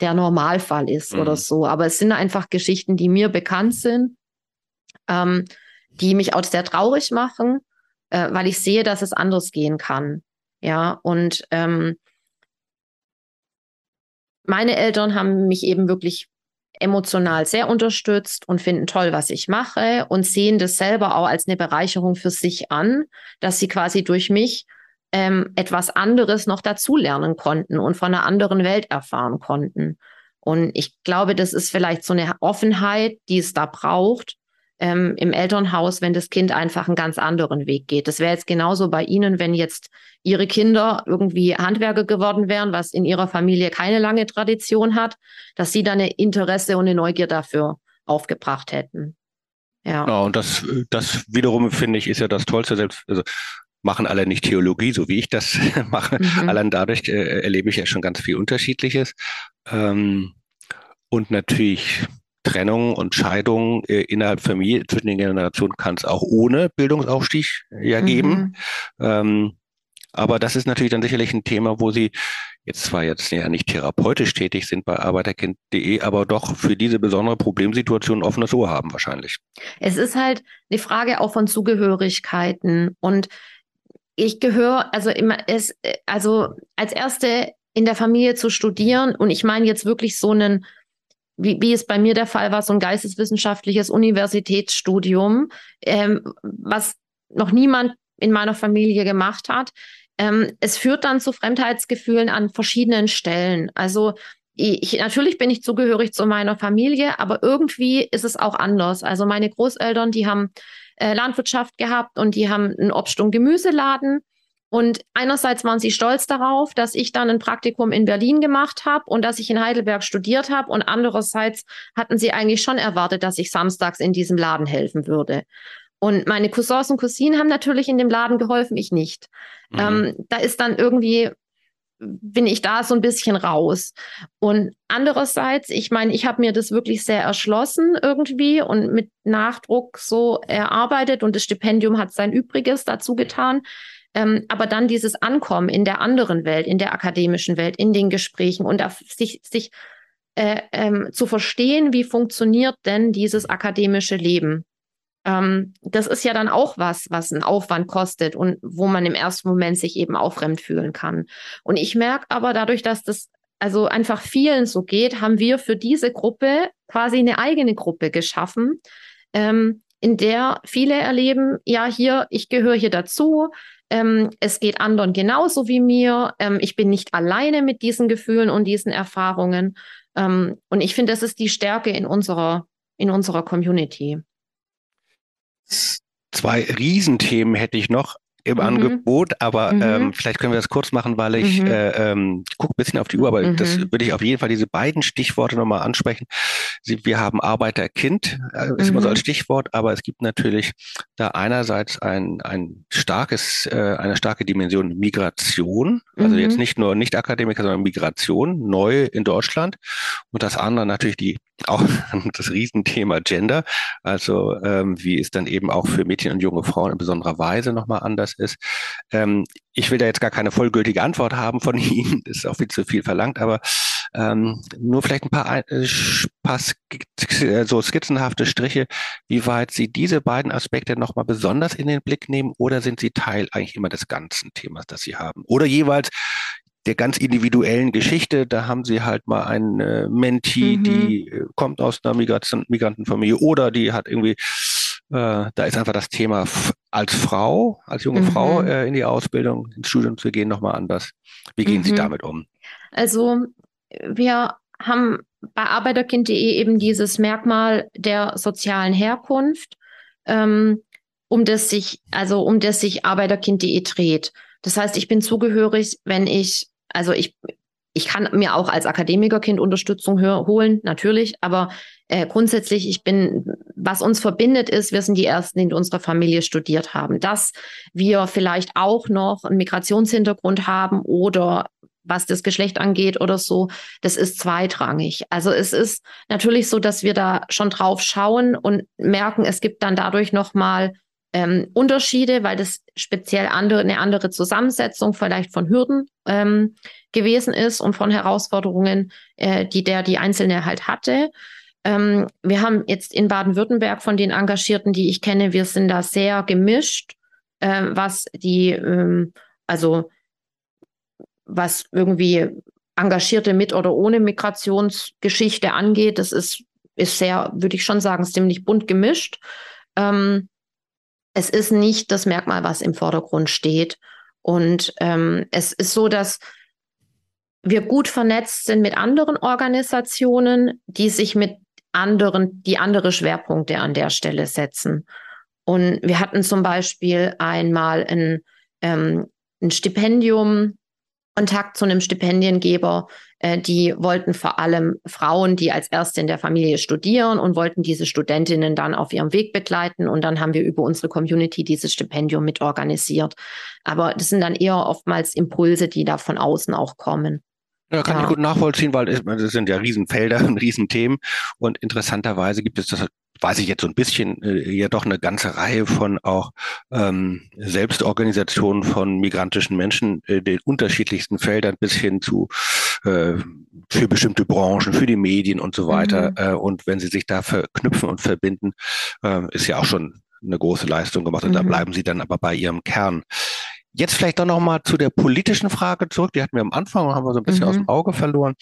der Normalfall ist mhm. oder so. Aber es sind einfach Geschichten, die mir bekannt sind, ähm, die mich auch sehr traurig machen, äh, weil ich sehe, dass es anders gehen kann. Ja, und ähm, meine Eltern haben mich eben wirklich emotional sehr unterstützt und finden toll, was ich mache und sehen das selber auch als eine Bereicherung für sich an, dass sie quasi durch mich ähm, etwas anderes noch dazulernen konnten und von einer anderen Welt erfahren konnten. Und ich glaube, das ist vielleicht so eine Offenheit, die es da braucht, ähm, im Elternhaus, wenn das Kind einfach einen ganz anderen Weg geht. Das wäre jetzt genauso bei Ihnen, wenn jetzt Ihre Kinder irgendwie Handwerker geworden wären, was in Ihrer Familie keine lange Tradition hat, dass Sie dann eine Interesse und eine Neugier dafür aufgebracht hätten. Ja. ja und das, das wiederum finde ich ist ja das Tollste, selbst, also machen alle nicht Theologie, so wie ich das mache. Mhm. Allein dadurch äh, erlebe ich ja schon ganz viel Unterschiedliches. Ähm, und natürlich Trennung und Scheidung äh, innerhalb Familie zwischen den Generationen kann es auch ohne Bildungsaufstieg ja geben. Mhm. Ähm, aber das ist natürlich dann sicherlich ein Thema, wo Sie jetzt zwar jetzt ja nicht therapeutisch tätig sind bei arbeiterkind.de, aber doch für diese besondere Problemsituation ein offenes Ohr haben wahrscheinlich. Es ist halt eine Frage auch von Zugehörigkeiten und ich gehöre, also immer, es, also als erste in der Familie zu studieren und ich meine jetzt wirklich so einen wie, wie es bei mir der Fall war, so ein geisteswissenschaftliches Universitätsstudium, ähm, was noch niemand in meiner Familie gemacht hat. Ähm, es führt dann zu Fremdheitsgefühlen an verschiedenen Stellen. Also ich, natürlich bin ich zugehörig zu meiner Familie, aber irgendwie ist es auch anders. Also meine Großeltern, die haben äh, Landwirtschaft gehabt und die haben einen Obst- und Gemüseladen. Und einerseits waren sie stolz darauf, dass ich dann ein Praktikum in Berlin gemacht habe und dass ich in Heidelberg studiert habe. Und andererseits hatten sie eigentlich schon erwartet, dass ich samstags in diesem Laden helfen würde. Und meine Cousins und Cousinen haben natürlich in dem Laden geholfen, ich nicht. Mhm. Ähm, da ist dann irgendwie, bin ich da so ein bisschen raus. Und andererseits, ich meine, ich habe mir das wirklich sehr erschlossen irgendwie und mit Nachdruck so erarbeitet und das Stipendium hat sein Übriges dazu getan. Ähm, aber dann dieses Ankommen in der anderen Welt, in der akademischen Welt, in den Gesprächen und sich, sich äh, ähm, zu verstehen, wie funktioniert denn dieses akademische Leben. Ähm, das ist ja dann auch was, was einen Aufwand kostet und wo man im ersten Moment sich eben auch fremd fühlen kann. Und ich merke aber dadurch, dass das also einfach vielen so geht, haben wir für diese Gruppe quasi eine eigene Gruppe geschaffen, ähm, in der viele erleben, ja, hier, ich gehöre hier dazu, ähm, es geht anderen genauso wie mir. Ähm, ich bin nicht alleine mit diesen Gefühlen und diesen Erfahrungen. Ähm, und ich finde, das ist die Stärke in unserer, in unserer Community. Zwei Riesenthemen hätte ich noch. Im mhm. Angebot, aber mhm. ähm, vielleicht können wir das kurz machen, weil ich mhm. äh, ähm, gucke ein bisschen auf die Uhr, aber das mhm. würde ich auf jeden Fall diese beiden Stichworte nochmal ansprechen. Sie, wir haben Arbeiter-Kind, äh, ist immer so als mhm. Stichwort, aber es gibt natürlich da einerseits ein, ein starkes, äh, eine starke Dimension Migration, also jetzt nicht nur Nicht-Akademiker, sondern Migration, neu in Deutschland und das andere natürlich die auch das Riesenthema Gender, also ähm, wie es dann eben auch für Mädchen und junge Frauen in besonderer Weise nochmal anders ist. Ähm, ich will da jetzt gar keine vollgültige Antwort haben von Ihnen, das ist auch viel zu viel verlangt, aber ähm, nur vielleicht ein paar, äh, paar äh, so skizzenhafte Striche, wie weit Sie diese beiden Aspekte nochmal besonders in den Blick nehmen oder sind Sie Teil eigentlich immer des ganzen Themas, das Sie haben? Oder jeweils der ganz individuellen Geschichte. Da haben sie halt mal einen äh, Menti, mhm. die äh, kommt aus einer Migration, Migrantenfamilie oder die hat irgendwie, äh, da ist einfach das Thema als Frau, als junge mhm. Frau äh, in die Ausbildung, ins Studium zu gehen, nochmal anders. Wie gehen mhm. Sie damit um? Also wir haben bei arbeiterkind.de eben dieses Merkmal der sozialen Herkunft, ähm, um das sich, also um das sich arbeiterkind.de dreht. Das heißt, ich bin zugehörig, wenn ich also ich, ich kann mir auch als Akademikerkind Unterstützung holen, natürlich, aber äh, grundsätzlich, ich bin, was uns verbindet ist, wir sind die Ersten, die in unserer Familie studiert haben. Dass wir vielleicht auch noch einen Migrationshintergrund haben oder was das Geschlecht angeht oder so, das ist zweitrangig. Also es ist natürlich so, dass wir da schon drauf schauen und merken, es gibt dann dadurch nochmal ähm, Unterschiede, weil das speziell andere, eine andere Zusammensetzung vielleicht von Hürden ähm, gewesen ist und von Herausforderungen, äh, die der die Einzelne halt hatte. Ähm, wir haben jetzt in Baden-Württemberg von den Engagierten, die ich kenne, wir sind da sehr gemischt, äh, was die, ähm, also was irgendwie Engagierte mit oder ohne Migrationsgeschichte angeht. Das ist, ist sehr, würde ich schon sagen, ziemlich bunt gemischt. Ähm, es ist nicht das Merkmal, was im Vordergrund steht. Und ähm, es ist so, dass wir gut vernetzt sind mit anderen Organisationen, die sich mit anderen, die andere Schwerpunkte an der Stelle setzen. Und wir hatten zum Beispiel einmal ein, ähm, ein Stipendium, Kontakt zu einem Stipendiengeber, äh, die wollten vor allem Frauen, die als Erste in der Familie studieren und wollten diese Studentinnen dann auf ihrem Weg begleiten. Und dann haben wir über unsere Community dieses Stipendium mit organisiert. Aber das sind dann eher oftmals Impulse, die da von außen auch kommen. Ja, kann ja. ich gut nachvollziehen, weil es, das sind ja Riesenfelder und Riesenthemen. Und interessanterweise gibt es das weiß ich jetzt so ein bisschen, äh, ja doch eine ganze Reihe von auch ähm, Selbstorganisationen von migrantischen Menschen in den unterschiedlichsten Feldern bis hin zu äh, für bestimmte Branchen, für die Medien und so weiter. Mhm. Äh, und wenn sie sich da verknüpfen und verbinden, äh, ist ja auch schon eine große Leistung gemacht. Und mhm. da bleiben sie dann aber bei ihrem Kern. Jetzt vielleicht doch noch mal zu der politischen Frage zurück. Die hatten wir am Anfang, haben wir so ein bisschen mhm. aus dem Auge verloren.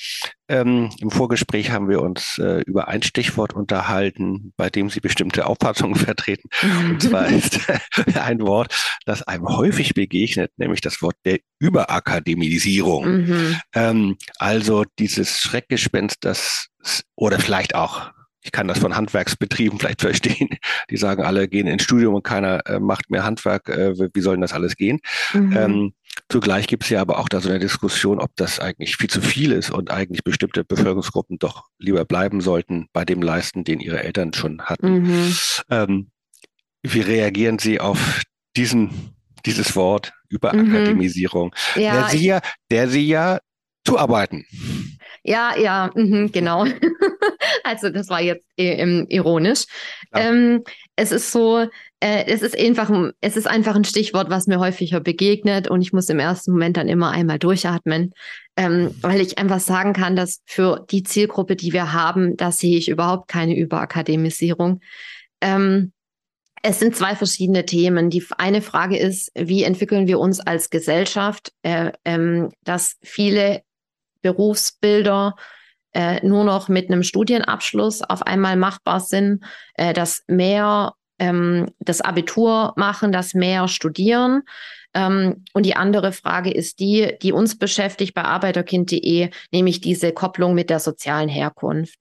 Ähm, Im Vorgespräch haben wir uns äh, über ein Stichwort unterhalten, bei dem Sie bestimmte Auffassungen vertreten. Und zwar ist ein Wort, das einem häufig begegnet, nämlich das Wort der Überakademisierung. Mhm. Ähm, also dieses Schreckgespenst, das oder vielleicht auch ich kann das von Handwerksbetrieben vielleicht verstehen. Die sagen, alle gehen ins Studium und keiner äh, macht mehr Handwerk. Äh, wie soll denn das alles gehen? Mhm. Ähm, zugleich gibt es ja aber auch da so eine Diskussion, ob das eigentlich viel zu viel ist und eigentlich bestimmte Bevölkerungsgruppen doch lieber bleiben sollten bei dem Leisten, den ihre Eltern schon hatten. Mhm. Ähm, wie reagieren Sie auf diesen, dieses Wort Überakademisierung, mhm. ja, der Sie ja, der Sie ja zuarbeiten? Ja, ja, mh, genau. also das war jetzt äh, ironisch. Ja. Ähm, es ist so, äh, es ist einfach, es ist einfach ein Stichwort, was mir häufiger begegnet und ich muss im ersten Moment dann immer einmal durchatmen, ähm, weil ich einfach sagen kann, dass für die Zielgruppe, die wir haben, da sehe ich überhaupt keine Überakademisierung. Ähm, es sind zwei verschiedene Themen. Die eine Frage ist, wie entwickeln wir uns als Gesellschaft, äh, ähm, dass viele Berufsbilder äh, nur noch mit einem Studienabschluss auf einmal machbar sind, äh, dass mehr ähm, das Abitur machen, dass mehr studieren. Ähm, und die andere Frage ist die, die uns beschäftigt bei arbeiterkind.de, nämlich diese Kopplung mit der sozialen Herkunft.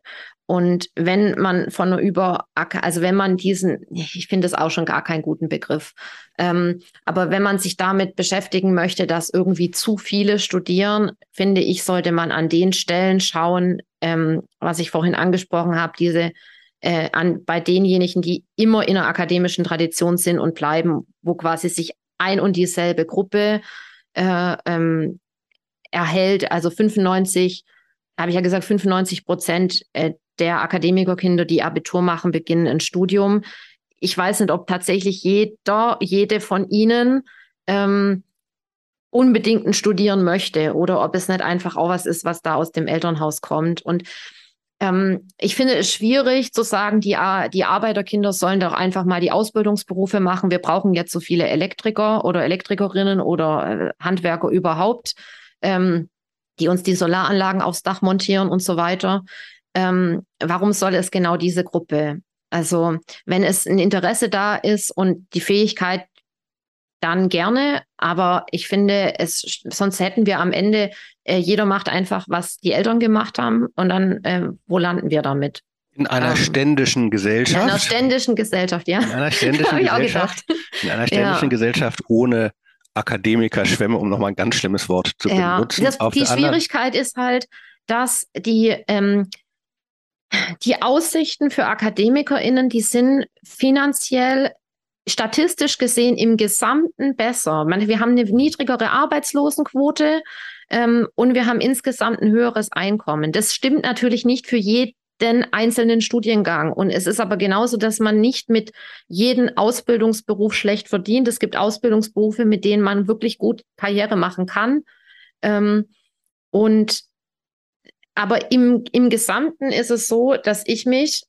Und wenn man von über, also wenn man diesen, ich finde es auch schon gar keinen guten Begriff, ähm, aber wenn man sich damit beschäftigen möchte, dass irgendwie zu viele studieren, finde ich, sollte man an den Stellen schauen, ähm, was ich vorhin angesprochen habe, diese äh, an bei denjenigen, die immer in einer akademischen Tradition sind und bleiben, wo quasi sich ein und dieselbe Gruppe äh, ähm, erhält, also 95 habe ich ja gesagt, 95 Prozent äh, der Akademikerkinder, die Abitur machen, beginnen ein Studium. Ich weiß nicht, ob tatsächlich jeder, jede von ihnen ähm, unbedingt Studieren möchte oder ob es nicht einfach auch was ist, was da aus dem Elternhaus kommt. Und ähm, ich finde es schwierig zu sagen, die, die Arbeiterkinder sollen doch einfach mal die Ausbildungsberufe machen. Wir brauchen jetzt so viele Elektriker oder Elektrikerinnen oder äh, Handwerker überhaupt, ähm, die uns die Solaranlagen aufs Dach montieren und so weiter ähm, warum soll es genau diese Gruppe? Also wenn es ein Interesse da ist und die Fähigkeit, dann gerne. Aber ich finde, es, sonst hätten wir am Ende, äh, jeder macht einfach, was die Eltern gemacht haben und dann, äh, wo landen wir damit? In einer ähm, ständischen Gesellschaft. In einer ständischen Gesellschaft, ja. In einer ständischen Gesellschaft. In einer ständischen ja. Gesellschaft ohne Akademiker-Schwämme, um nochmal ein ganz schlimmes Wort zu ja. benutzen. Das, die Schwierigkeit anderen... ist halt, dass die ähm, die Aussichten für AkademikerInnen, die sind finanziell statistisch gesehen im Gesamten besser. Wir haben eine niedrigere Arbeitslosenquote ähm, und wir haben insgesamt ein höheres Einkommen. Das stimmt natürlich nicht für jeden einzelnen Studiengang. Und es ist aber genauso, dass man nicht mit jedem Ausbildungsberuf schlecht verdient. Es gibt Ausbildungsberufe, mit denen man wirklich gut Karriere machen kann. Ähm, und aber im, im Gesamten ist es so, dass ich mich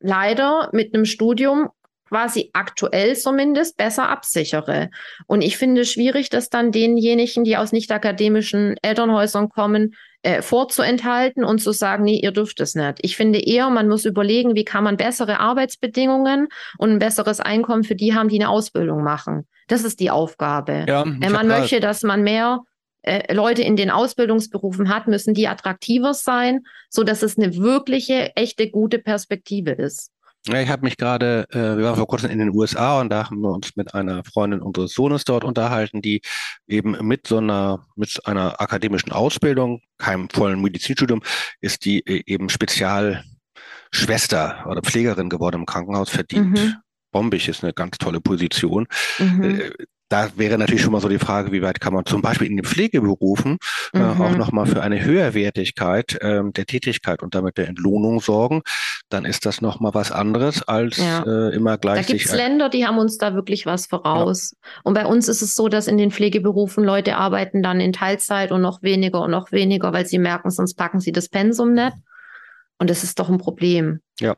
leider mit einem Studium quasi aktuell zumindest besser absichere. Und ich finde es schwierig, das dann denjenigen, die aus nicht akademischen Elternhäusern kommen, äh, vorzuenthalten und zu sagen, nee, ihr dürft es nicht. Ich finde eher, man muss überlegen, wie kann man bessere Arbeitsbedingungen und ein besseres Einkommen für die haben, die eine Ausbildung machen. Das ist die Aufgabe. Ja, äh, man möchte, dass man mehr äh, Leute in den Ausbildungsberufen hat, müssen die attraktiver sein, so dass es eine wirkliche, echte, gute Perspektive ist. Ja, ich habe mich gerade, äh, wir waren vor kurzem in den USA und da haben wir uns mit einer Freundin unseres Sohnes dort unterhalten, die eben mit so einer, mit einer akademischen Ausbildung, keinem vollen Medizinstudium, ist die äh, eben Spezialschwester oder Pflegerin geworden im Krankenhaus, verdient mhm. bombig, ist eine ganz tolle Position. Mhm. Da wäre natürlich schon mal so die Frage, wie weit kann man zum Beispiel in den Pflegeberufen mhm. äh, auch nochmal für eine Höherwertigkeit äh, der Tätigkeit und damit der Entlohnung sorgen. Dann ist das nochmal was anderes als ja. äh, immer gleich. Da gibt es Länder, die haben uns da wirklich was voraus. Ja. Und bei uns ist es so, dass in den Pflegeberufen Leute arbeiten dann in Teilzeit und noch weniger und noch weniger, weil sie merken, sonst packen sie das Pensum nicht. Und das ist doch ein Problem. Ja.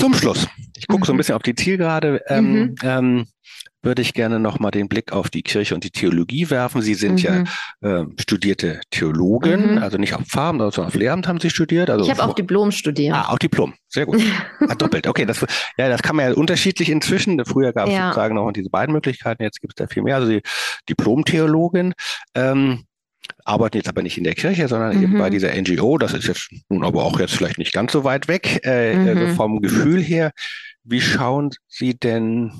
Zum Schluss. Ich gucke so ein mhm. bisschen auf die Zielgerade. Ähm, mhm. ähm, würde ich gerne nochmal den Blick auf die Kirche und die Theologie werfen. Sie sind mhm. ja äh, studierte Theologin, mhm. also nicht auf Farm, sondern auf Lehramt haben Sie studiert. Also ich habe auch Diplom studiert. Ah, auch Diplom, sehr gut. ah, doppelt, okay. Das, ja, das kann man ja unterschiedlich inzwischen. Früher gab es ja. sozusagen noch diese beiden Möglichkeiten, jetzt gibt es da viel mehr. Also die Diplom-Theologin. Ähm, arbeiten jetzt aber nicht in der Kirche, sondern mhm. eben bei mhm. dieser NGO. Das ist jetzt nun aber auch jetzt vielleicht nicht ganz so weit weg äh, mhm. also vom Gefühl her. Wie schauen Sie denn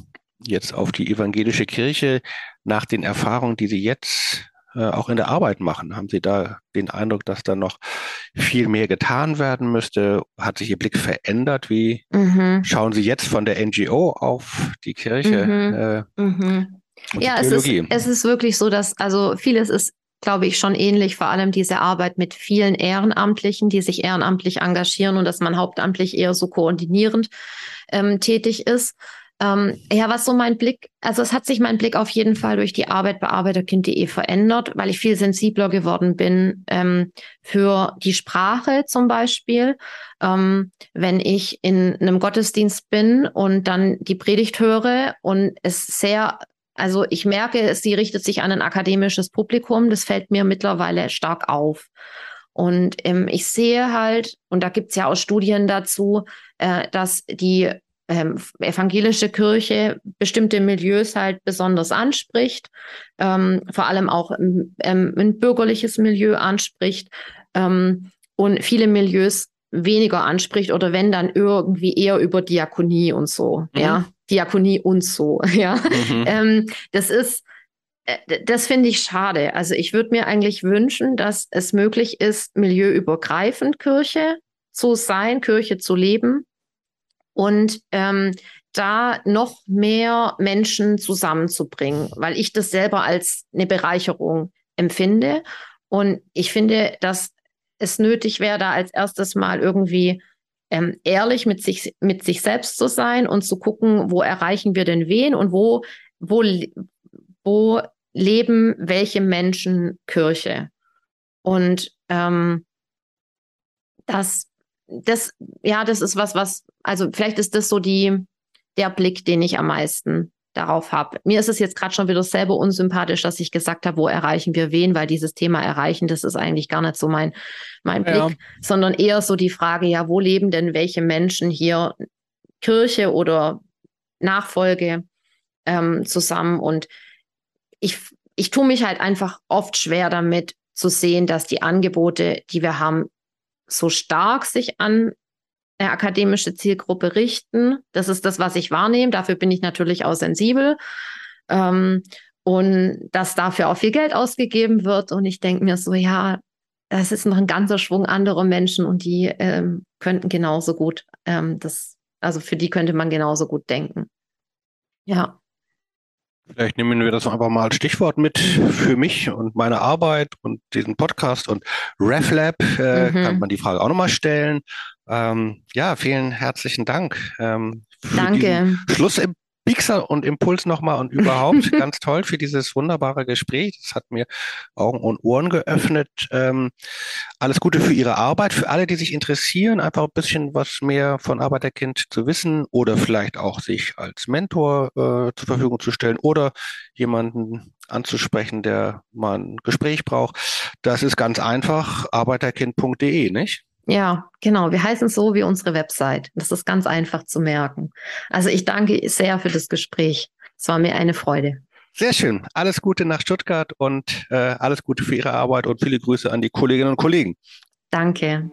jetzt auf die evangelische Kirche nach den Erfahrungen, die Sie jetzt äh, auch in der Arbeit machen? Haben Sie da den Eindruck, dass da noch viel mehr getan werden müsste? Hat sich Ihr Blick verändert? Wie mhm. schauen Sie jetzt von der NGO auf die Kirche? Mhm. Äh, mhm. Ja, es ist, es ist wirklich so, dass also vieles ist glaube ich, schon ähnlich, vor allem diese Arbeit mit vielen Ehrenamtlichen, die sich ehrenamtlich engagieren und dass man hauptamtlich eher so koordinierend ähm, tätig ist. Ähm, ja, was so mein Blick, also es hat sich mein Blick auf jeden Fall durch die Arbeit bei arbeiterkind.de verändert, weil ich viel sensibler geworden bin ähm, für die Sprache zum Beispiel. Ähm, wenn ich in einem Gottesdienst bin und dann die Predigt höre und es sehr also ich merke, sie richtet sich an ein akademisches Publikum. Das fällt mir mittlerweile stark auf. Und ähm, ich sehe halt, und da gibt es ja auch Studien dazu, äh, dass die ähm, evangelische Kirche bestimmte Milieus halt besonders anspricht, ähm, vor allem auch ähm, ein bürgerliches Milieu anspricht ähm, und viele Milieus weniger anspricht oder wenn dann irgendwie eher über Diakonie und so, mhm. ja, Diakonie und so, ja. Mhm. Ähm, das ist, äh, das finde ich schade. Also ich würde mir eigentlich wünschen, dass es möglich ist, milieuübergreifend Kirche zu sein, Kirche zu leben und ähm, da noch mehr Menschen zusammenzubringen, weil ich das selber als eine Bereicherung empfinde. Und ich finde, dass es nötig wäre, da als erstes mal irgendwie ähm, ehrlich mit sich, mit sich selbst zu sein und zu gucken, wo erreichen wir denn wen und wo, wo, wo leben welche Menschen Kirche. Und ähm, das, das, ja, das ist was, was, also vielleicht ist das so die, der Blick, den ich am meisten darauf habe. Mir ist es jetzt gerade schon wieder selber unsympathisch, dass ich gesagt habe, wo erreichen wir wen, weil dieses Thema erreichen, das ist eigentlich gar nicht so mein, mein ja. Blick, sondern eher so die Frage, ja, wo leben denn welche Menschen hier Kirche oder Nachfolge ähm, zusammen? Und ich, ich tue mich halt einfach oft schwer damit zu sehen, dass die Angebote, die wir haben, so stark sich an akademische Zielgruppe richten. Das ist das, was ich wahrnehme. Dafür bin ich natürlich auch sensibel. Ähm, und dass dafür auch viel Geld ausgegeben wird. Und ich denke mir so, ja, das ist noch ein ganzer Schwung anderer Menschen und die ähm, könnten genauso gut, ähm, das, also für die könnte man genauso gut denken. Ja. Vielleicht nehmen wir das einfach mal als Stichwort mit für mich und meine Arbeit und diesen Podcast und RefLab äh, mhm. kann man die Frage auch nochmal stellen. Ähm, ja, vielen herzlichen Dank. Ähm, Danke. Schluss Pixel und Impuls nochmal und überhaupt ganz toll für dieses wunderbare Gespräch. Das hat mir Augen und Ohren geöffnet. Ähm, alles Gute für Ihre Arbeit. Für alle, die sich interessieren, einfach ein bisschen was mehr von Arbeiterkind zu wissen oder vielleicht auch sich als Mentor äh, zur Verfügung zu stellen oder jemanden anzusprechen, der mal ein Gespräch braucht. Das ist ganz einfach, arbeiterkind.de, nicht? Ja, genau. Wir heißen so wie unsere Website. Das ist ganz einfach zu merken. Also ich danke sehr für das Gespräch. Es war mir eine Freude. Sehr schön. Alles Gute nach Stuttgart und äh, alles Gute für Ihre Arbeit und viele Grüße an die Kolleginnen und Kollegen. Danke.